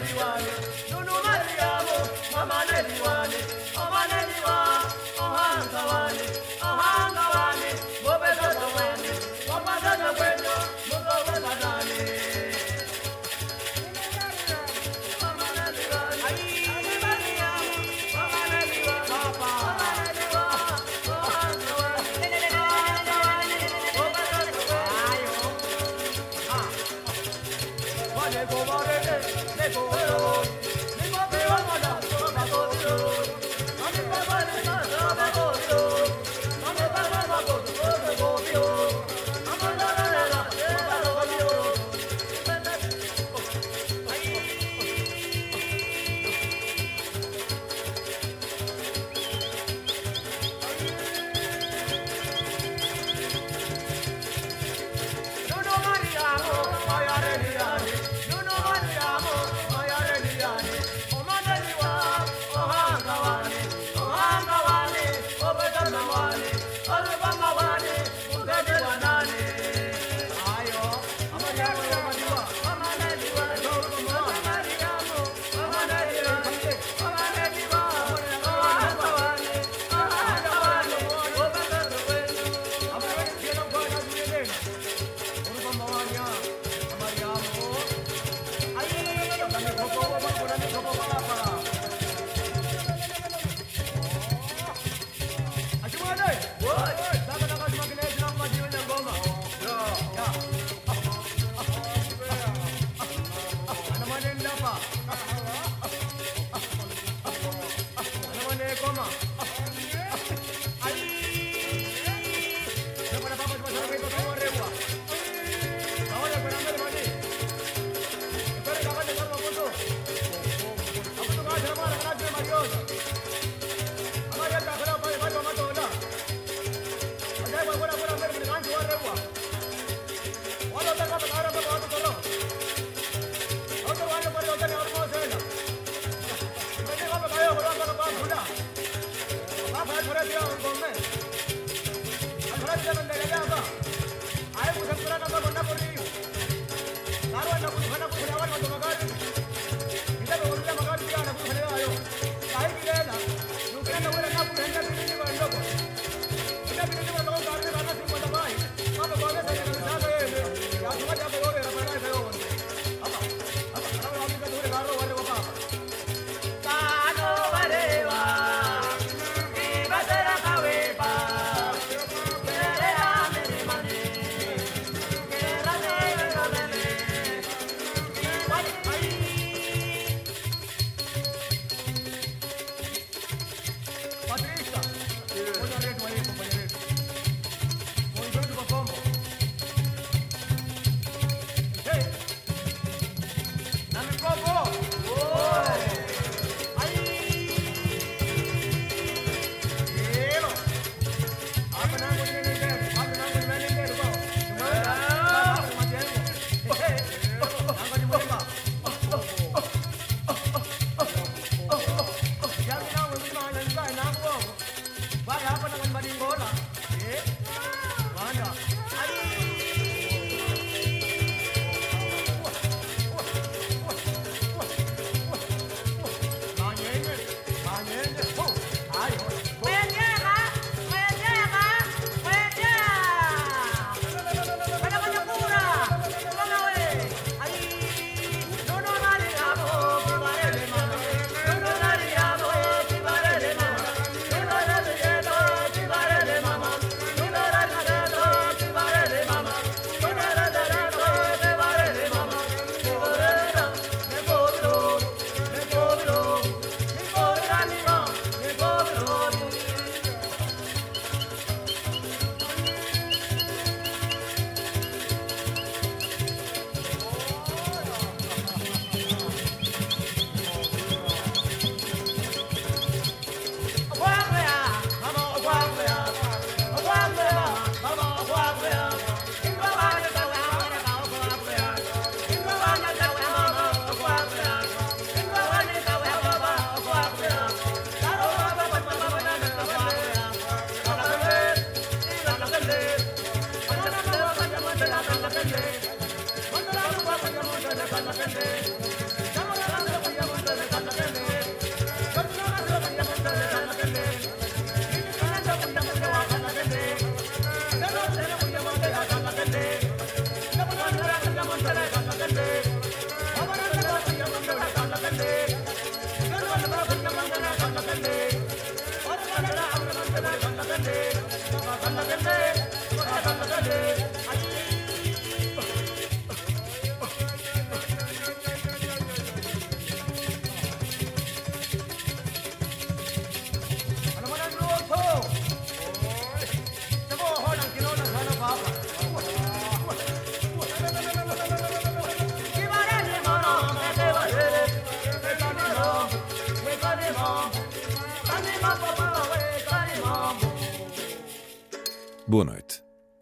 everyone.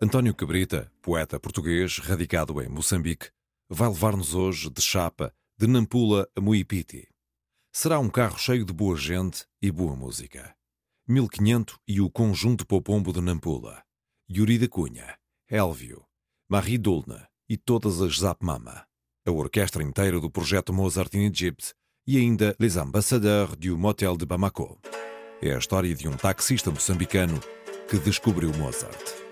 António Cabrita, poeta português radicado em Moçambique, vai levar-nos hoje de chapa de Nampula a Muipiti. Será um carro cheio de boa gente e boa música. 1500 e o Conjunto Popombo de Nampula, Yuri da Cunha, Elvio, Marie Dulna e todas as Zap Mama, a orquestra inteira do projeto Mozart in Egypt e ainda Les Ambassadeurs du Motel de Bamako. É a história de um taxista moçambicano que descobriu Mozart.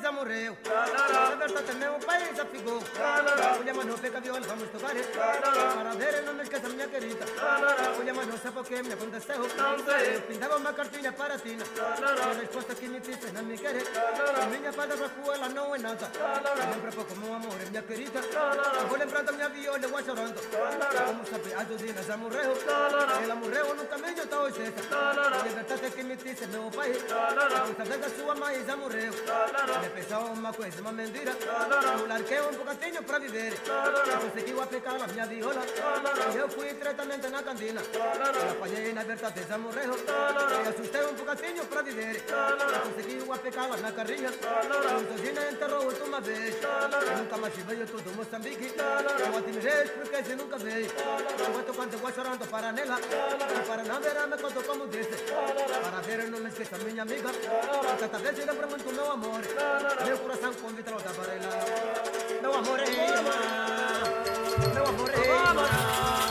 Já morreu. Na verdade meu pai já ficou. Mulher mas não pega viola, vamos tocar. Para ver não me esqueça minha querida. Mulher mas não sei por que me aconteceu. Eu pintava uma cartinha para ti. A resposta que me disse não me quer. Minha palavra com ela não é nada. Lembra pouco meu amor, minha querida. Vou lembrando minha viola, eu chorando. Como sabe, a Josina já morreu. Ela morreu no caminho da. A verdade que me disse meu pai. Muitas vezes a sua mãe já morreu. Pensou uma coisa, uma mentira. Eu larguei um bocadinho para viver. Conseguiu aplicar a minha viola. Eu fui diretamente na cantina. Eu apanhei na verdade já morreu. Eu assustei um bocadinho para viver. Conseguiu aplicá-la na carrinha. A Josina enterrou uma vez. Nunca mais veio todo Moçambique. Eu admirei porque se nunca veio. Enquanto quando eu vou chorando para nela. Para não ver, me conto como disse. Para ver, não me esqueça minha amiga. Cada vez eu lembro muito meu amor. Meu coração convida da varela. Meu amor é irmã. Meu amor é irmã.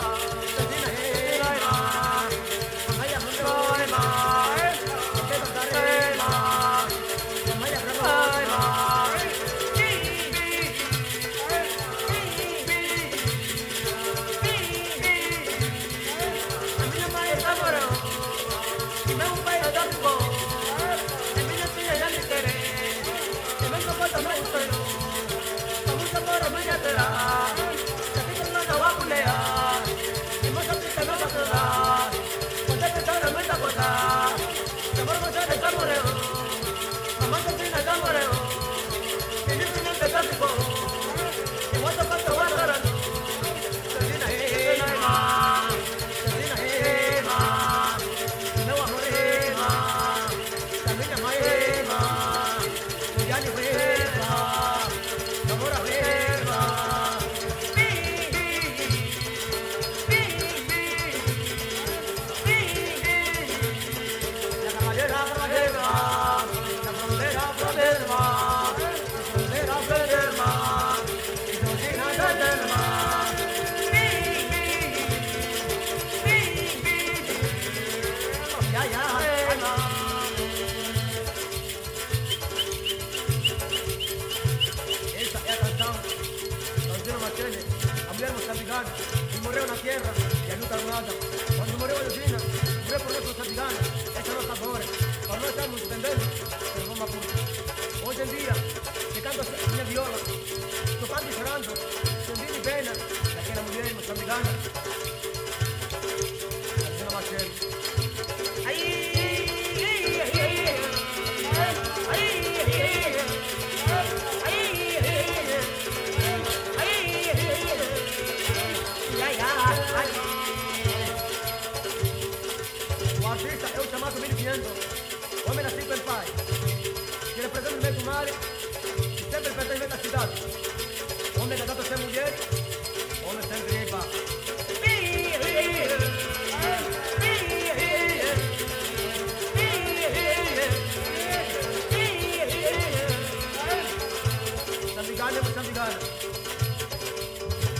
Moçambicano.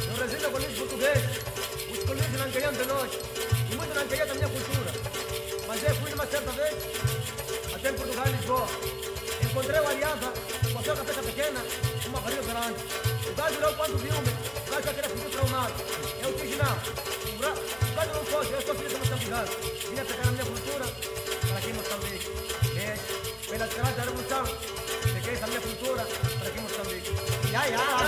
Eu resido com os português. Os colírios não queriam de nós. E muito não queriam da minha cultura. Mas eu fui uma certa vez, até em Portugal, Lisboa. Encontrei uma aliança com a sua cabeça pequena, uma barriga grande. O gajo não quando viu-me, o gajo já queria fugir traumado. Eu disse não, o o gajo não pode, eu sou filho de moçambicano. Vinha pegar a minha cultura para aqui em Moçambique. É, pela estrada da revolução, peguei essa minha cultura para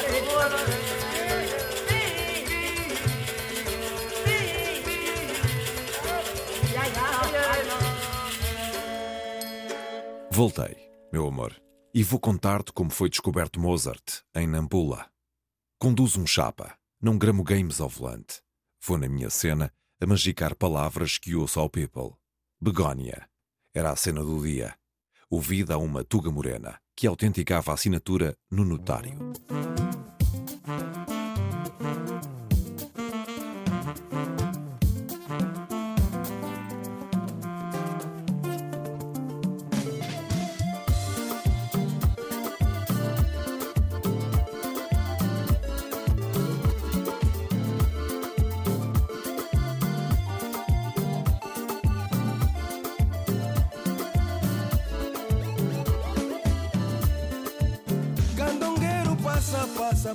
aqui Voltei, meu amor, e vou contar-te como foi descoberto Mozart em Nampula. Conduz um chapa, não gramo games ao volante. Vou na minha cena a magicar palavras que ouço ao people. Begónia. Era a cena do dia. Ouvida a uma tuga morena, que autenticava a assinatura no notário.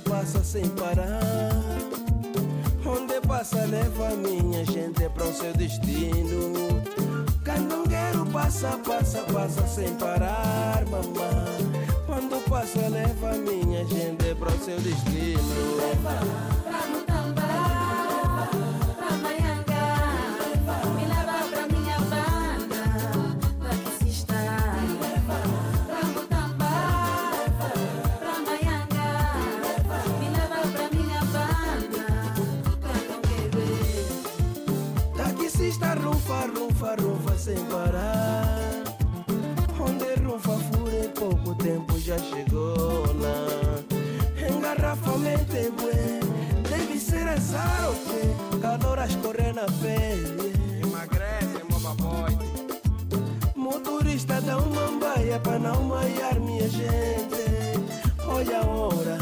Passa, passa sem parar. Onde passa, leva minha gente para o seu destino. Candongueiro passa, passa, passa sem parar, mamãe. Quando passa, leva minha gente para o seu destino. Leva. Sem parar. Onde rufa fure pouco tempo já chegou lá. Engarrafamento é bué, deve ser azar o quê? Caloras correr na pele. Emagrece, mobaboide. Motorista dá uma baia para não maiar minha gente. Olha a hora,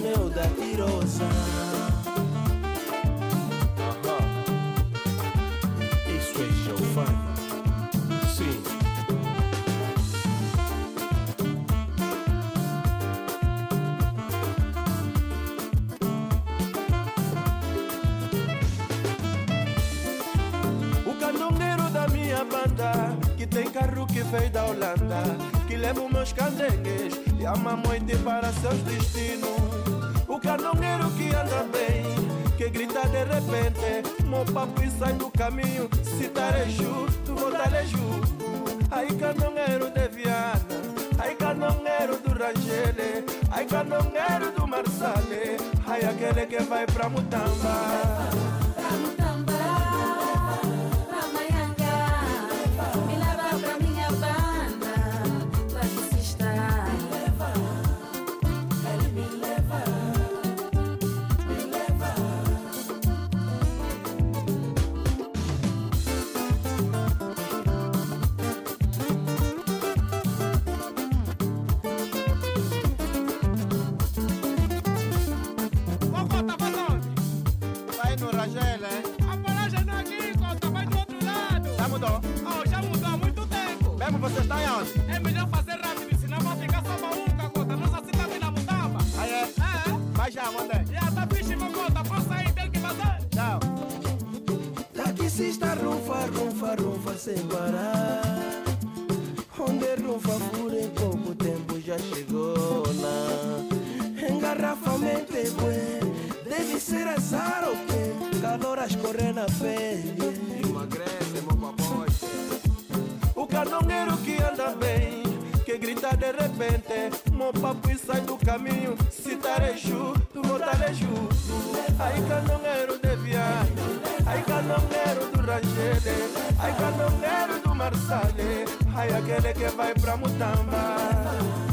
meu da tirosa. Os meus candengues E a mamãe para seus destinos. O carnongueiro que anda bem Que grita de repente Meu papo e sai do caminho Se tareju, tu vou tareju Aí carnongueiro de Viana Ai canongueiro do Rangele Ai canongueiro do Marsale Ai aquele que vai pra Mutamba sem parar. Onde rufa fura em pouco tempo já chegou lá. Engarrafamento é bué, deve ser azar ou quê? Calor a escorrer na pele. Emagrece, meu papai. O canongueiro que anda bem que grita de repente Mo papo e sai do caminho Se tareju, tu vou tareju Aí de viagem Ai canongueiro do Rangele Ai canongueiro do Marsale Ai aquele que vai pra Mutamba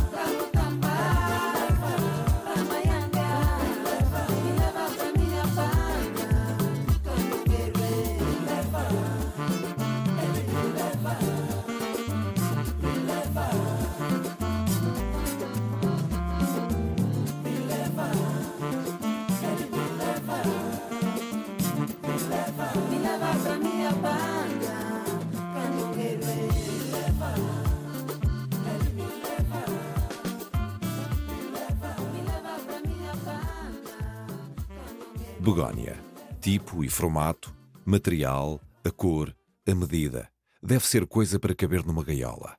Begónia. Tipo e formato, material, A cor, a medida, deve ser coisa para caber numa gaiola.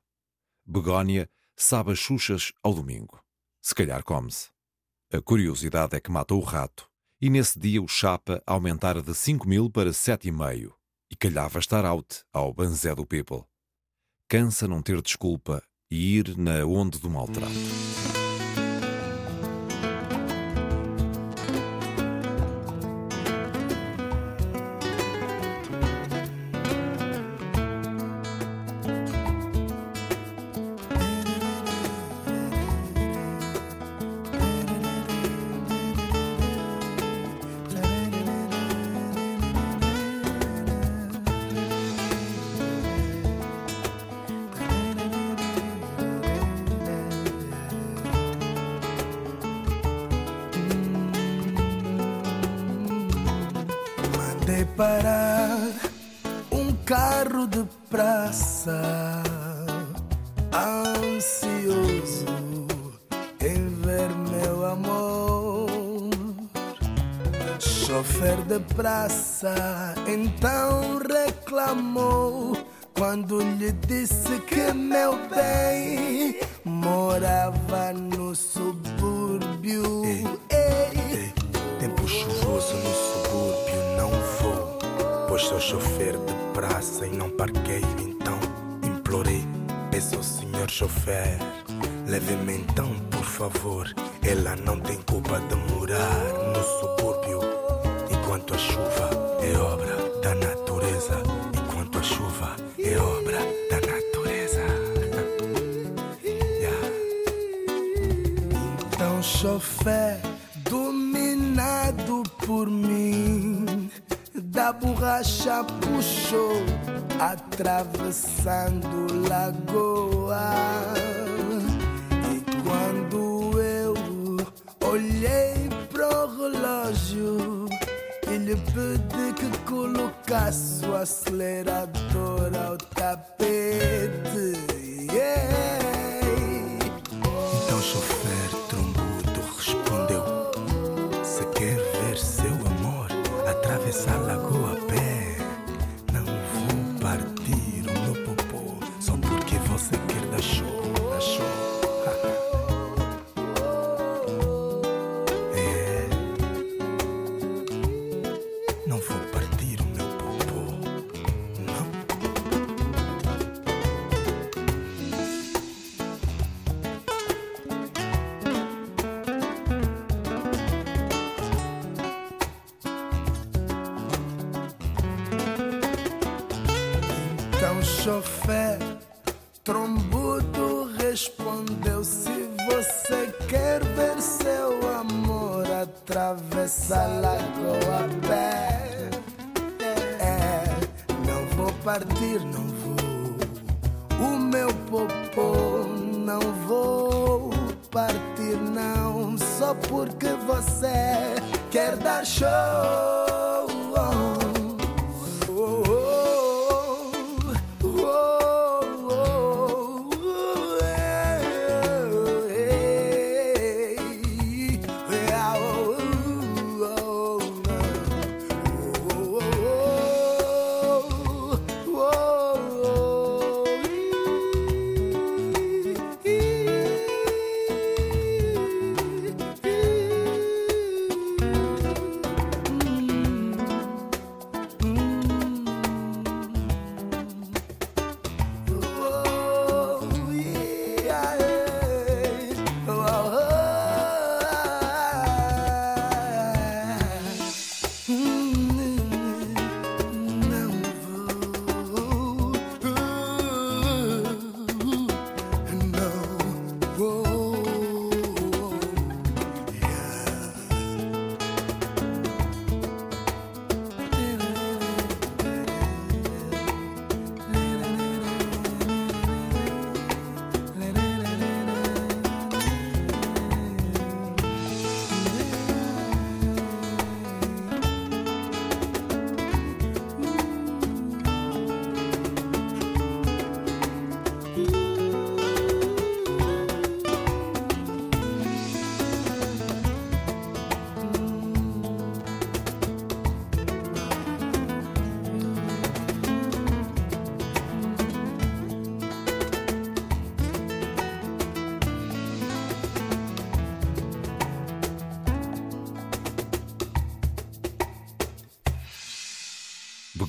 Begónia sabe as xuxas ao domingo. Se calhar come-se. A curiosidade é que mata o rato, e nesse dia o chapa aumentara de 5 mil para 7,5 e calhava estar out ao banzé do people. Cansa não ter desculpa e ir na onde do maltrato. Carro de praça, ansioso em ver meu amor. Chofer de praça então reclamou quando lhe disse que meu bem morava no subúrbio. Ei, Tempo chuvoso no subúrbio Pois sou chofer de praça e não parqueio Então implorei, peço ao senhor chofer Leve-me então, por favor. Ela não tem culpa de morar no subúrbio. Enquanto a chuva é obra da natureza. Enquanto a chuva é obra da natureza. Yeah. Então, chofer, dominado por mim, da borracha puxou, atravessando lagoa. E quando eu olhei pro relógio, ele pedi que colocasse o acelerador ao tapete. Então chofer trombudo respondeu Se quer ver seu amor atravessar a lagoa Não vou partir o meu popô Então, chofer, trombudo respondeu: Se você quer ver seu amor, atravessa partir,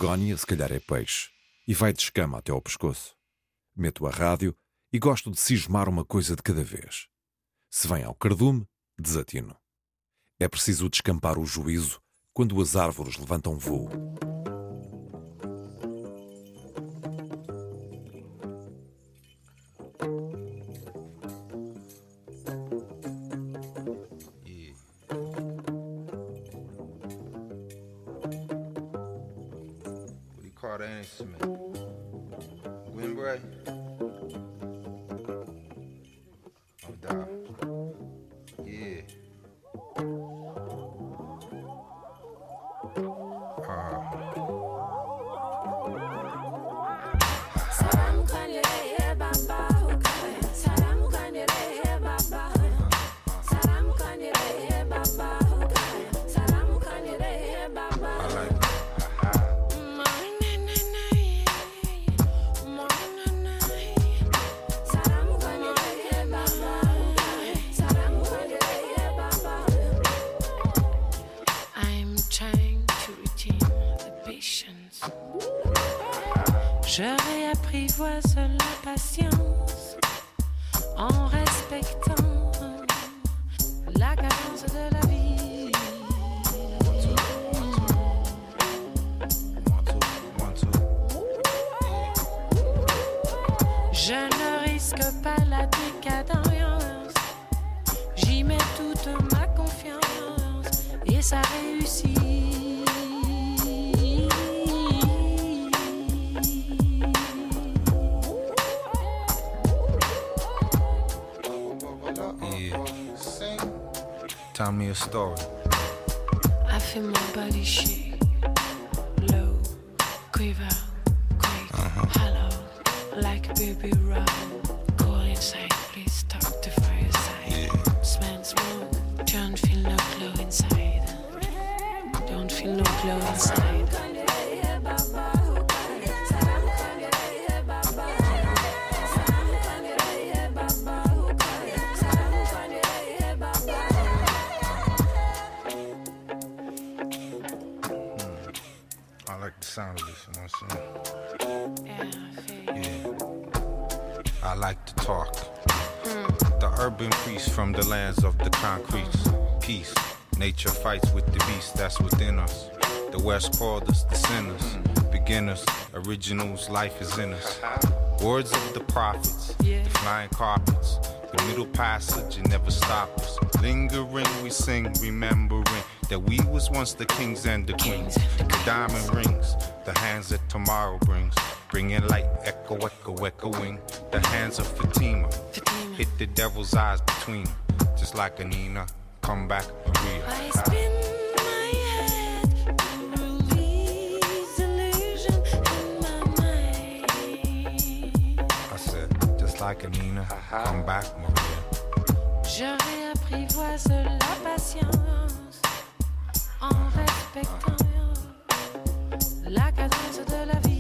begónia, se calhar é peixe, e vai de escama até ao pescoço. Meto a rádio e gosto de cismar uma coisa de cada vez. Se vem ao cardume, desatino. É preciso descampar o juízo quando as árvores levantam voo. Story. I feel my body shake, like to talk. The urban priest from the lands of the concrete. Peace. Nature fights with the beast that's within us. The West called us the sinners. Beginners. Originals, life is in us. Words of the prophets. Yeah. The flying carpets. The middle passage, it never stops us. Lingering, we sing, remembering that we was once the kings and the queens. The diamond rings, the hands that tomorrow brings. Bringing light, echo, echo, echoing. The hands of Fatima. Fatima. Hit the devil's eyes between. Just like Anina. Come back, Maria. I spin my head to release illusion in my mind. I said, just like Anina. Uh-huh. Come back, Maria. Je réapprivoise la patience en respectant la cadence de la vie.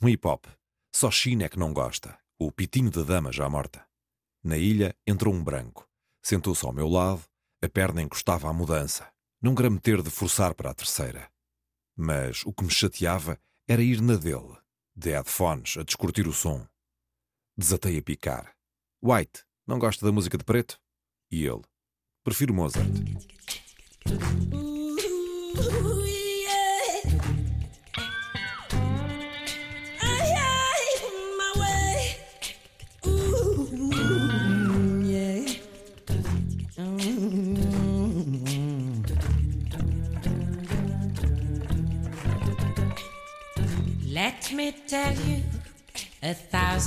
Um hip hop. Só China é que não gosta. O pitinho da dama já morta. Na ilha entrou um branco. Sentou-se ao meu lado, a perna encostava à mudança. Não queria ter de forçar para a terceira. Mas o que me chateava era ir na dele, de headphones, a descurtir o som. Desatei a picar. White, não gosta da música de preto? E ele, prefiro Mozart.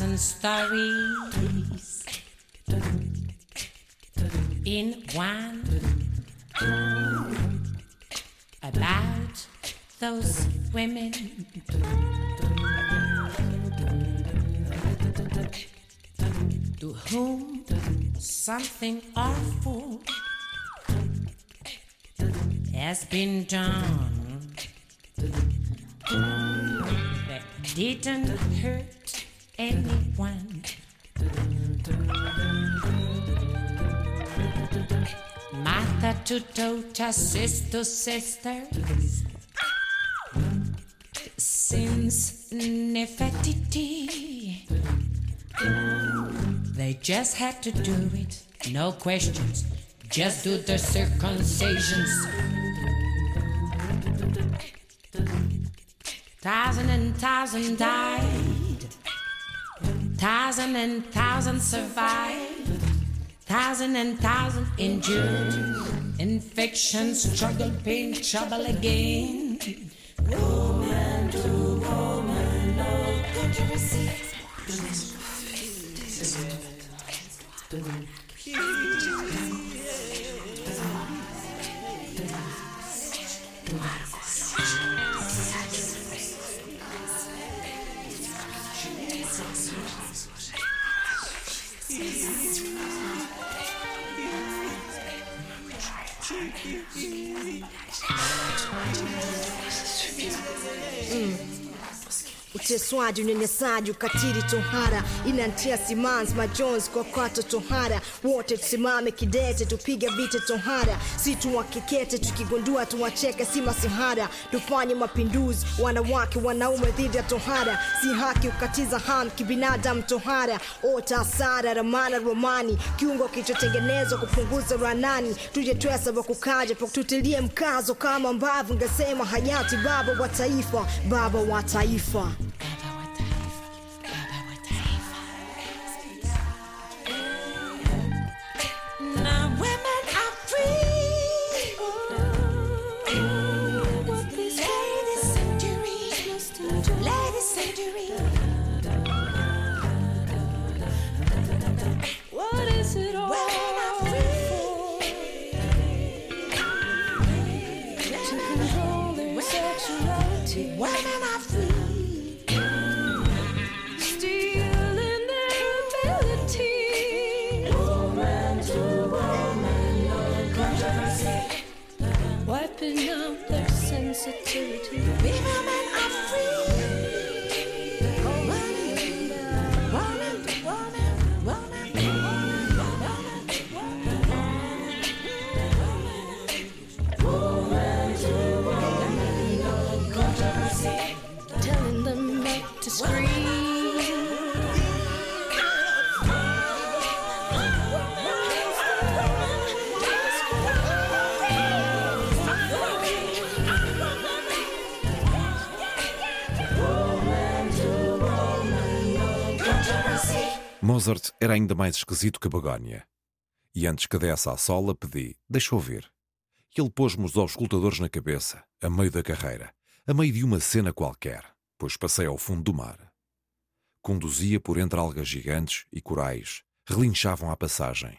Thousand stories in one about those women. To whom something awful has been done that didn't hurt anyone. Mother to daughter, sister, sisters. Since Nefertiti, they just had to do it, no questions. Just do the circumcisions. Thousand and thousand died. Thousand and thousand survived. Thousand and thousand endured. Infection, struggle, pain, trouble again. Woman uteswaji, unyanyasaji, ukatili, tohara. Inantia simanzi, majonzi, kokoto, tohara. Wote tusimame kidete, tupige vita tohara, si tuwakekete, tukigundua tuwacheke, si masihara. Tufanye mapinduzi, wanawake, wanaume dhidi ya tohara, si haki ukatiza ham kibinadamu, tohara. Ota asara, ramana, romani, kiungo kilichotengenezwa kupunguza ranani, tuje twesa wakukaja tutilie mkazo. Kama ambavyo ngesema hayati baba wa taifa, baba wa taifa. Era ainda mais esquisito que a begónia. E antes que desse à sola, pedi, deixa ouvir. E ele pôs-me os auscultadores na cabeça, a meio da carreira, a meio de uma cena qualquer, pois passei ao fundo do mar. Conduzia por entre algas gigantes e corais, relinchavam à passagem.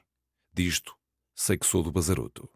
Disto, sei que sou do Bazaruto.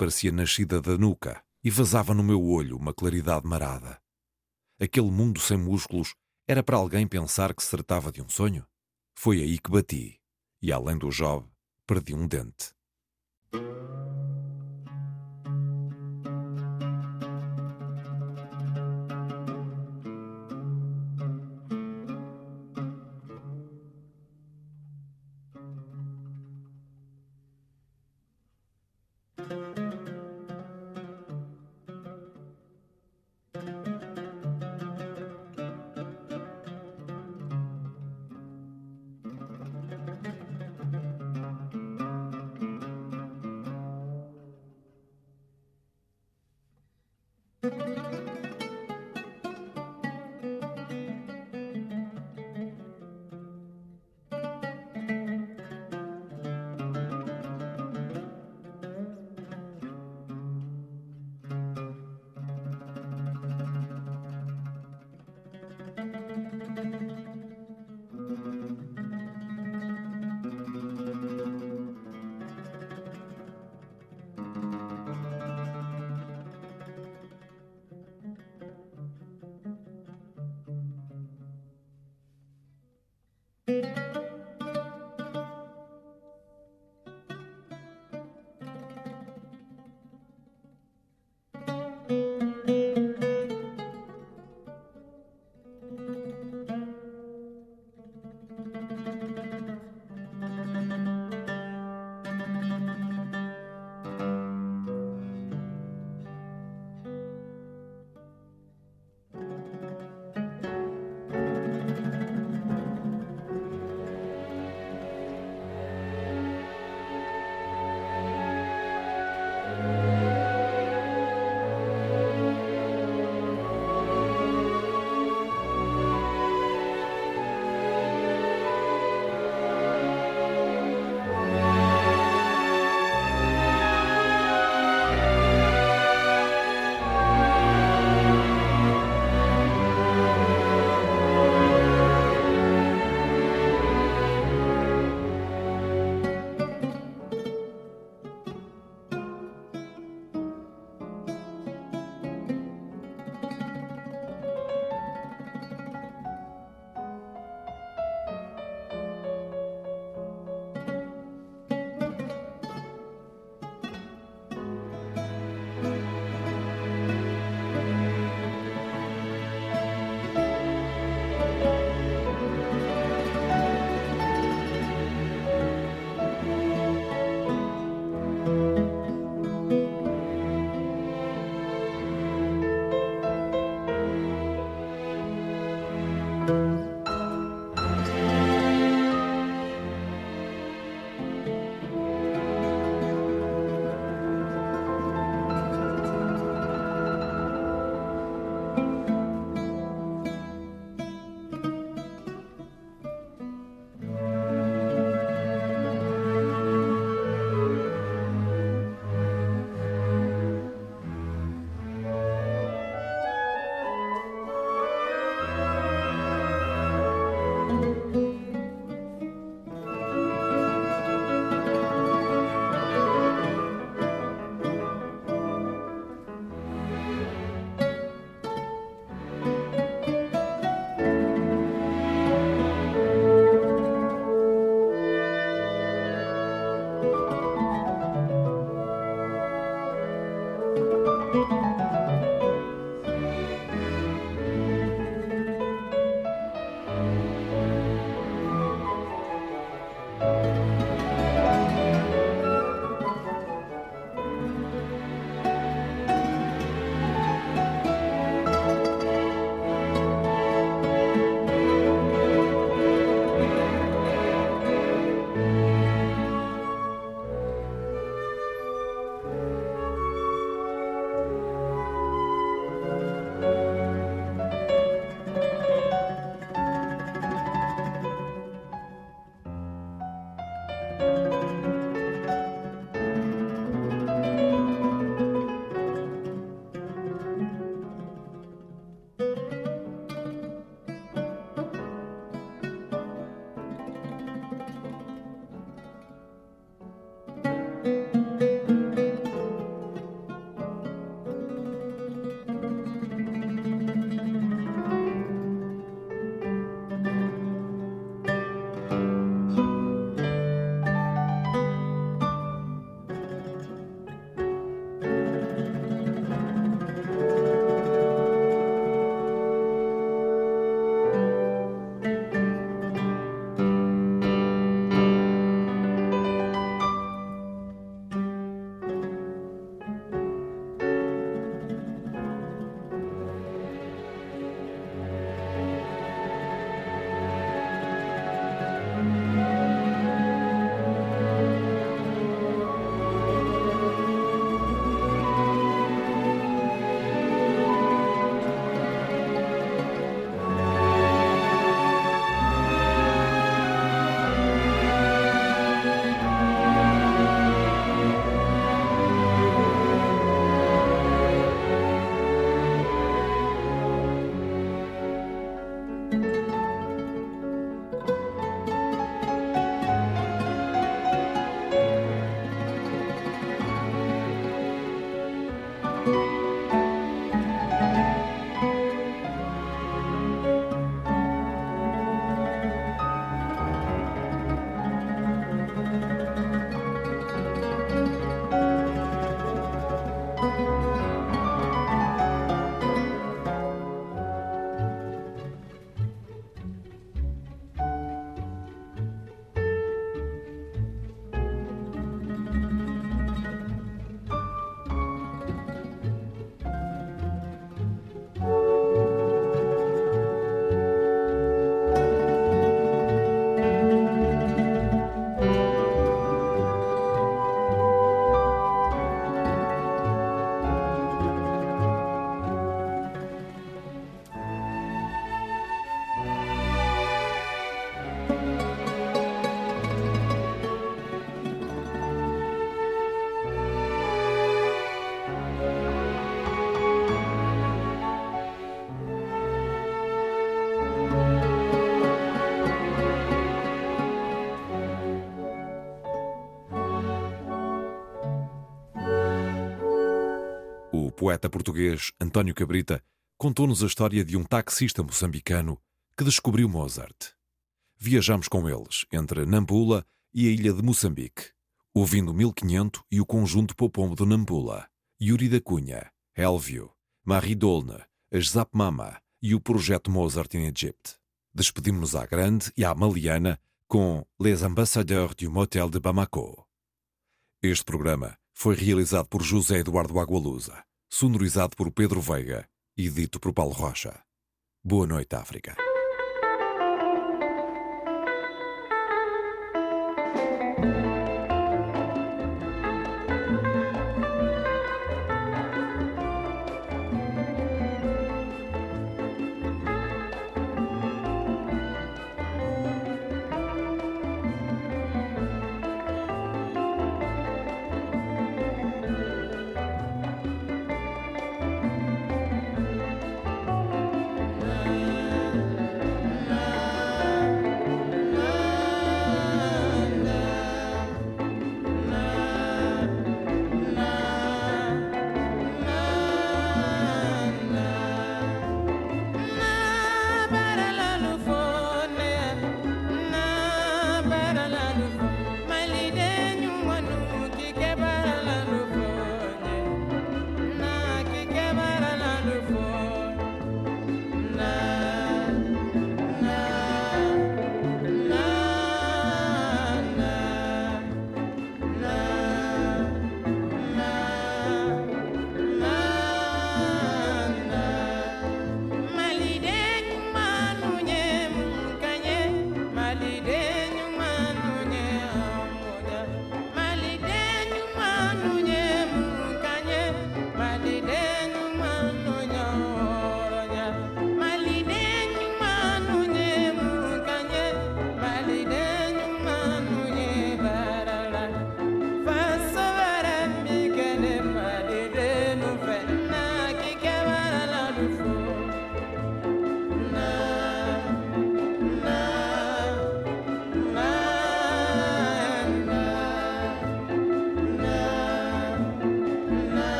Parecia nascida da nuca e vazava no meu olho uma claridade marada. Aquele mundo sem músculos era para alguém pensar que se tratava de um sonho? Foi aí que bati, e além do job, perdi um dente. Poeta português António Cabrita contou-nos a história de um taxista moçambicano que descobriu Mozart. Viajamos com eles entre Nampula e a ilha de Moçambique, ouvindo 1500 e o conjunto Popombo de Nampula, Yuri da Cunha, Elvio, Marie Dolne, as Zap Mama e o projeto Mozart in Egypt. Despedimos-nos à Grande e à Maliana com Les Ambassadeurs du Motel de Bamako. Este programa foi realizado por José Eduardo Agualusa, sonorizado por Pedro Veiga e dito por Paulo Rocha. Boa noite, África.